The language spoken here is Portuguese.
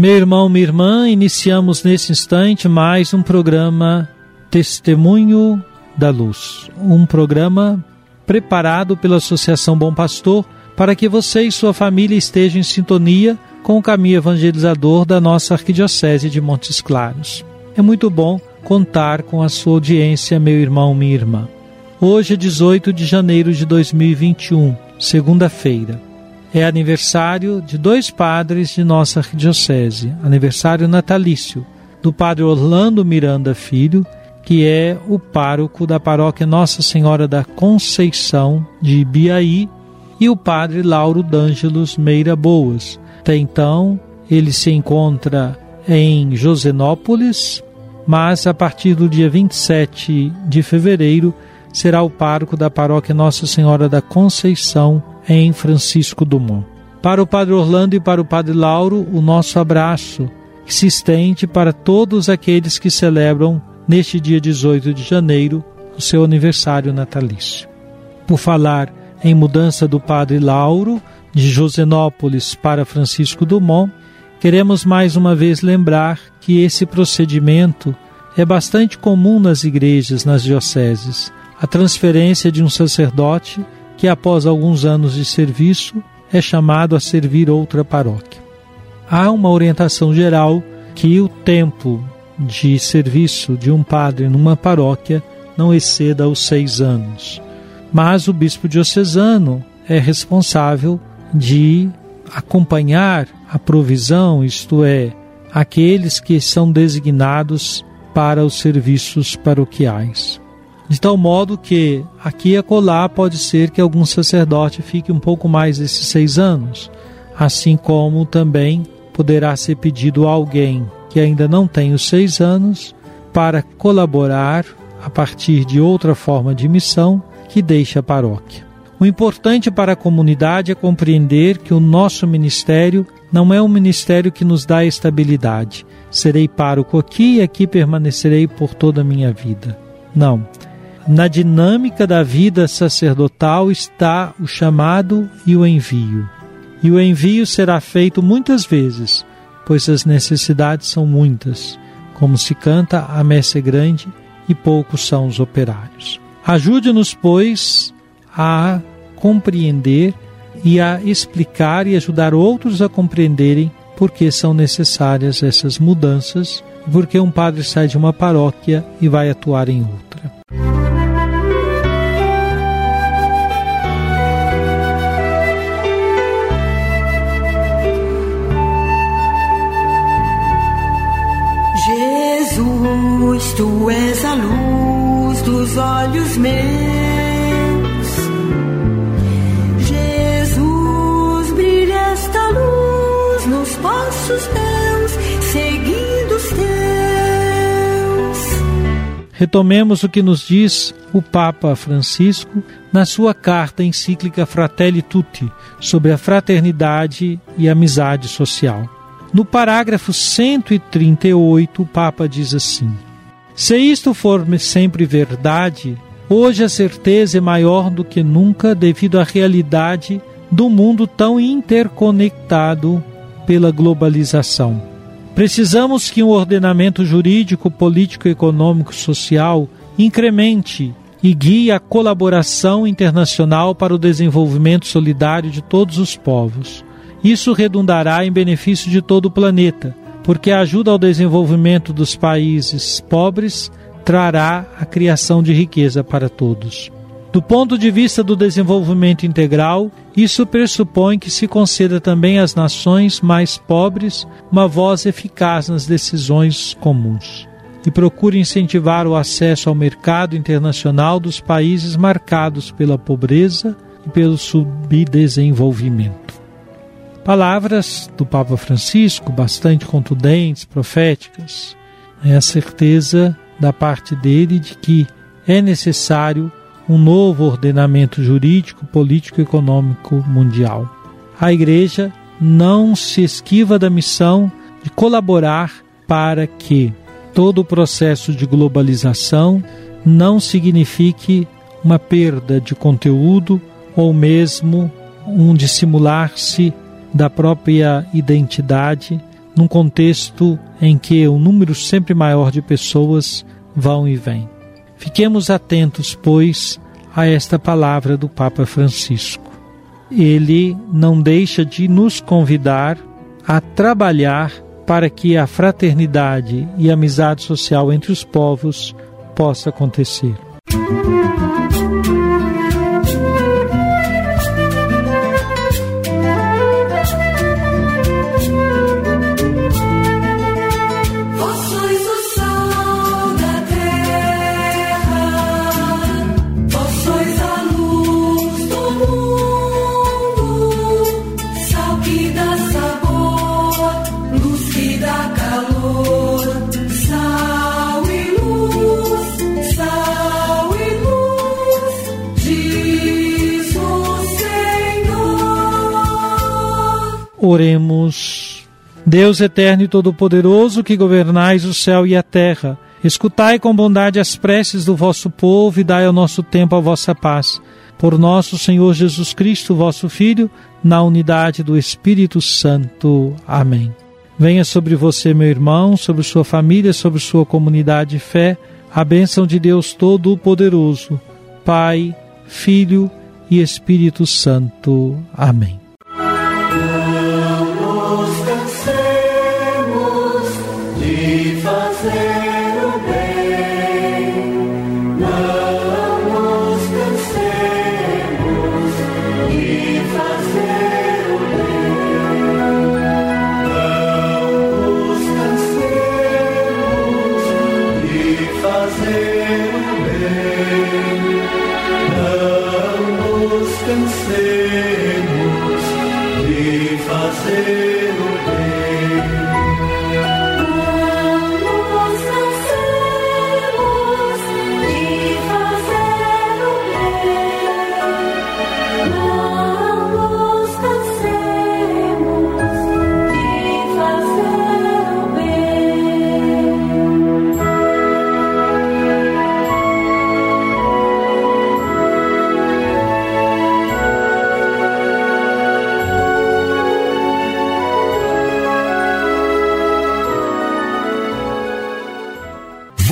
Meu irmão, minha irmã, iniciamos nesse instante mais um programa Testemunho da Luz. Um programa preparado pela Associação Bom Pastor para que você e sua família estejam em sintonia com o caminho evangelizador da nossa Arquidiocese de Montes Claros. É muito bom contar com a sua audiência, meu irmão, minha irmã. Hoje é 18 de janeiro de 2021, segunda-feira. É aniversário de dois padres de nossa arquidiocese, aniversário natalício, do padre Orlando Miranda Filho, que é o pároco da paróquia Nossa Senhora da Conceição de Ibiaí, e o padre Lauro D'Ângelos Meira Boas. Até então, ele se encontra em Josenópolis, mas a partir do dia 27 de fevereiro será o pároco da paróquia Nossa Senhora da Conceição em Francisco Dumont. Para o Padre Orlando e para o Padre Lauro, o nosso abraço que se estende para todos aqueles que celebram neste dia 18 de janeiro o seu aniversário natalício. Por falar em mudança do Padre Lauro de Josenópolis para Francisco Dumont, queremos mais uma vez lembrar que esse procedimento é bastante comum nas igrejas, nas dioceses. A transferência de um sacerdote que, após alguns anos de serviço, é chamado a servir outra paróquia. Há uma orientação geral que o tempo de serviço de um padre numa paróquia não exceda os seis anos. Mas o bispo diocesano é responsável de acompanhar a provisão, isto é, aqueles que são designados para os serviços paroquiais. De tal modo que aqui e acolá pode ser que algum sacerdote fique um pouco mais desses seis anos, assim como também poderá ser pedido a alguém que ainda não tem os seis anos para colaborar a partir de outra forma de missão que deixe a paróquia. O importante para a comunidade é compreender que o nosso ministério não é um ministério que nos dá estabilidade. Serei pároco aqui e aqui permanecerei por toda a minha vida. Não. Na dinâmica da vida sacerdotal está o chamado e o envio. E o envio será feito muitas vezes, pois as necessidades são muitas. Como se canta, a messe é grande e poucos são os operários. Ajude-nos, pois, a compreender e a explicar e ajudar outros a compreenderem por que são necessárias essas mudanças e por que um padre sai de uma paróquia e vai atuar em outra. Jesus, tu és a luz dos olhos meus. Jesus, brilha esta luz nos passos teus, seguindo os teus. Retomemos o que nos diz o Papa Francisco na sua carta encíclica Fratelli Tutti sobre a fraternidade e amizade social. No parágrafo 138, o Papa diz assim: Se isto for sempre verdade, hoje a certeza é maior do que nunca devido à realidade do mundo tão interconectado pela globalização. Precisamos que um ordenamento jurídico, político, econômico, social incremente e guie a colaboração internacional para o desenvolvimento solidário de todos os povos Isso redundará em benefício de todo o planeta, porque a ajuda ao desenvolvimento dos países pobres trará a criação de riqueza para todos. Do ponto de vista do desenvolvimento integral, isso pressupõe que se conceda também às nações mais pobres uma voz eficaz nas decisões comuns e procure incentivar o acesso ao mercado internacional dos países marcados pela pobreza e pelo subdesenvolvimento. Palavras do Papa Francisco, bastante contundentes, proféticas. É a certeza da parte dele de que é necessário um novo ordenamento jurídico, político e econômico mundial. A Igreja não se esquiva da missão de colaborar para que todo o processo de globalização não signifique uma perda de conteúdo ou mesmo um dissimular-se da própria identidade num contexto em que um número sempre maior de pessoas vão e vêm. Fiquemos atentos, pois, a esta palavra do Papa Francisco. Ele não deixa de nos convidar a trabalhar para que a fraternidade e amizade social entre os povos possa acontecer. Música Oremos. Deus eterno e todo-poderoso, que governais o céu e a terra, escutai com bondade as preces do vosso povo e dai ao nosso tempo a vossa paz. Por nosso Senhor Jesus Cristo, vosso Filho, na unidade do Espírito Santo. Amém. Venha sobre você, meu irmão, sobre sua família, sobre sua comunidade de fé, a bênção de Deus Todo-Poderoso, Pai, Filho e Espírito Santo. Amém.